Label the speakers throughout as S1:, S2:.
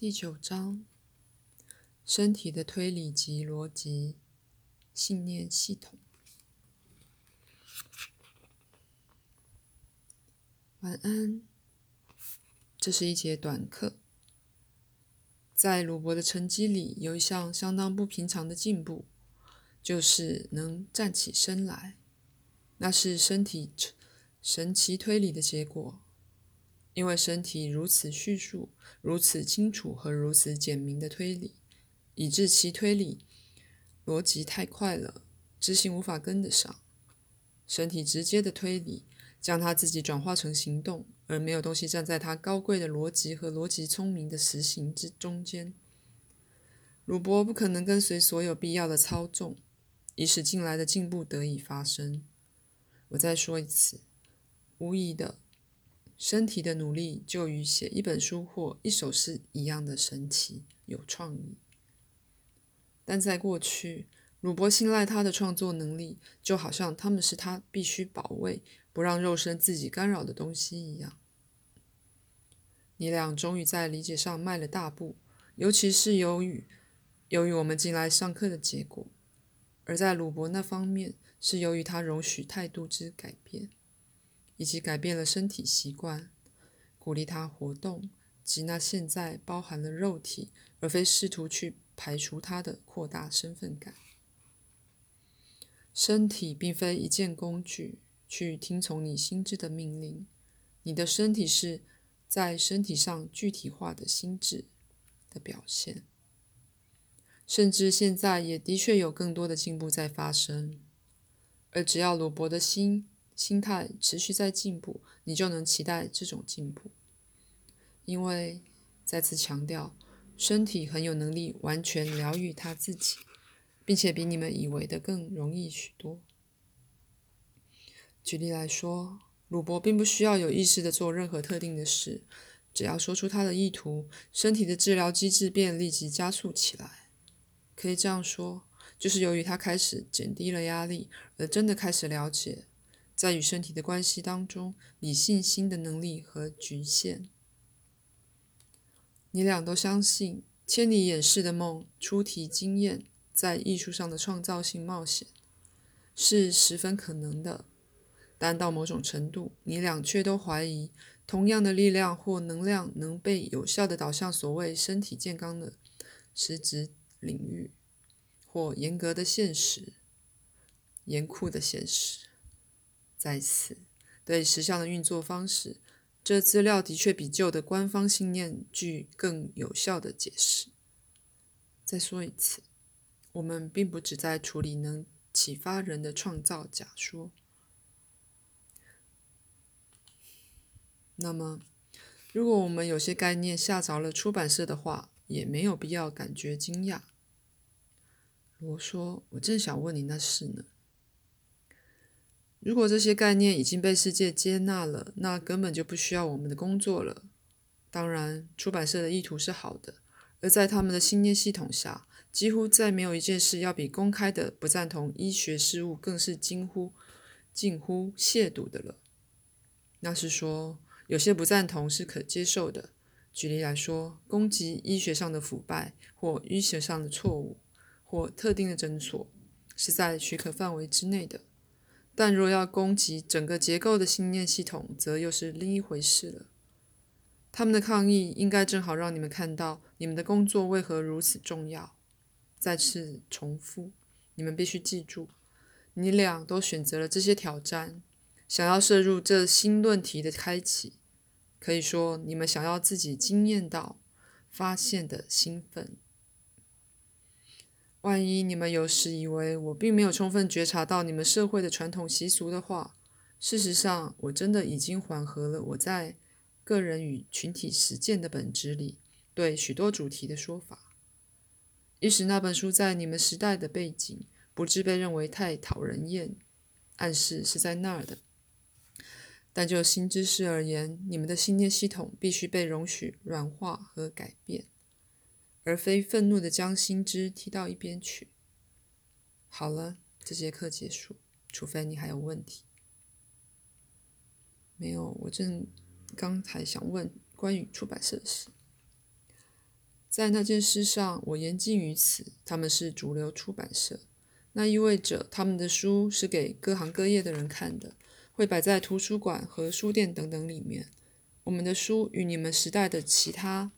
S1: 第九章：身体的推理及逻辑信念系统。晚安。这是一节短课。在鲁伯的成绩里，有一项相当不平常的进步，就是能站起身来。那是身体神奇推理的结果。因为身体如此叙述、如此清楚和如此简明的推理，以致其推理逻辑太快了，执行无法跟得上。身体直接的推理将他自己转化成行动，而没有东西站在他高贵的逻辑和逻辑聪明的实行之中间。鲁伯不可能跟随所有必要的操纵，以使近来的进步得以发生。我再说一次，无疑的。身体的努力就与写一本书或一首诗一样的神奇、有创意。但在过去，鲁伯信赖他的创作能力，就好像他们是他必须保卫、不让肉身自己干扰的东西一样。你俩终于在理解上迈了大步，尤其是由于由于我们进来上课的结果；而在鲁伯那方面，是由于他容许态度之改变。以及改变了身体习惯，鼓励他活动，及那现在包含了肉体，而非试图去排除它的扩大身份感。身体并非一件工具，去听从你心智的命令。你的身体是在身体上具体化的心智的表现，甚至现在也的确有更多的进步在发生。而只要鲁伯的心。心态持续在进步，你就能期待这种进步。因为再次强调，身体很有能力完全疗愈他自己，并且比你们以为的更容易许多。举例来说，鲁伯并不需要有意识的做任何特定的事，只要说出他的意图，身体的治疗机制便立即加速起来。可以这样说，就是由于他开始减低了压力，而真的开始了解。在与身体的关系当中，理性心的能力和局限。你俩都相信千里眼式的梦、出题经验在艺术上的创造性冒险是十分可能的，但到某种程度，你俩却都怀疑同样的力量或能量能被有效的导向所谓身体健康的实质领域，或严格的现实、严酷的现实。在此，对石像的运作方式，这资料的确比旧的官方信念具更有效的解释。再说一次，我们并不只在处理能启发人的创造假说。那么，如果我们有些概念吓着了出版社的话，也没有必要感觉惊讶。罗说：“我正想问你那事呢。”如果这些概念已经被世界接纳了，那根本就不需要我们的工作了。当然，出版社的意图是好的，而在他们的信念系统下，几乎再没有一件事要比公开的不赞同医学事物更是近乎近乎亵渎的了。那是说，有些不赞同是可接受的。举例来说，攻击医学上的腐败或医学上的错误，或特定的诊所，是在许可范围之内的。但若要攻击整个结构的信念系统，则又是另一回事了。他们的抗议应该正好让你们看到你们的工作为何如此重要。再次重复，你们必须记住，你俩都选择了这些挑战，想要摄入这新论题的开启。可以说，你们想要自己惊艳到、发现的兴奋。万一你们有时以为我并没有充分觉察到你们社会的传统习俗的话，事实上，我真的已经缓和了我在个人与群体实践的本质里对许多主题的说法，一使那本书在你们时代的背景不致被认为太讨人厌。暗示是在那儿的，但就新知识而言，你们的信念系统必须被容许软化和改变。而非愤怒的将心知踢到一边去。好了，这节课结束，除非你还有问题。没有，我正刚才想问关于出版社的事。在那件事上，我言尽于此。他们是主流出版社，那意味着他们的书是给各行各业的人看的，会摆在图书馆和书店等等里面。我们的书与你们时代的其他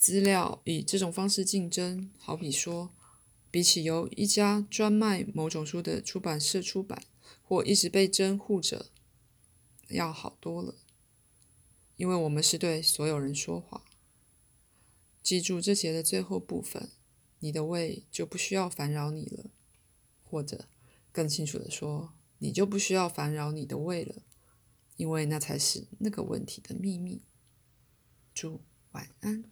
S1: 资料以这种方式竞争，好比说，比起由一家专卖某种书的出版社出版，或一直被珍护着，要好多了。因为我们是对所有人说话。记住这节的最后部分，你的胃就不需要烦扰你了，或者更清楚的说，你就不需要烦扰你的胃了。因为那才是那个问题的秘密。祝晚安。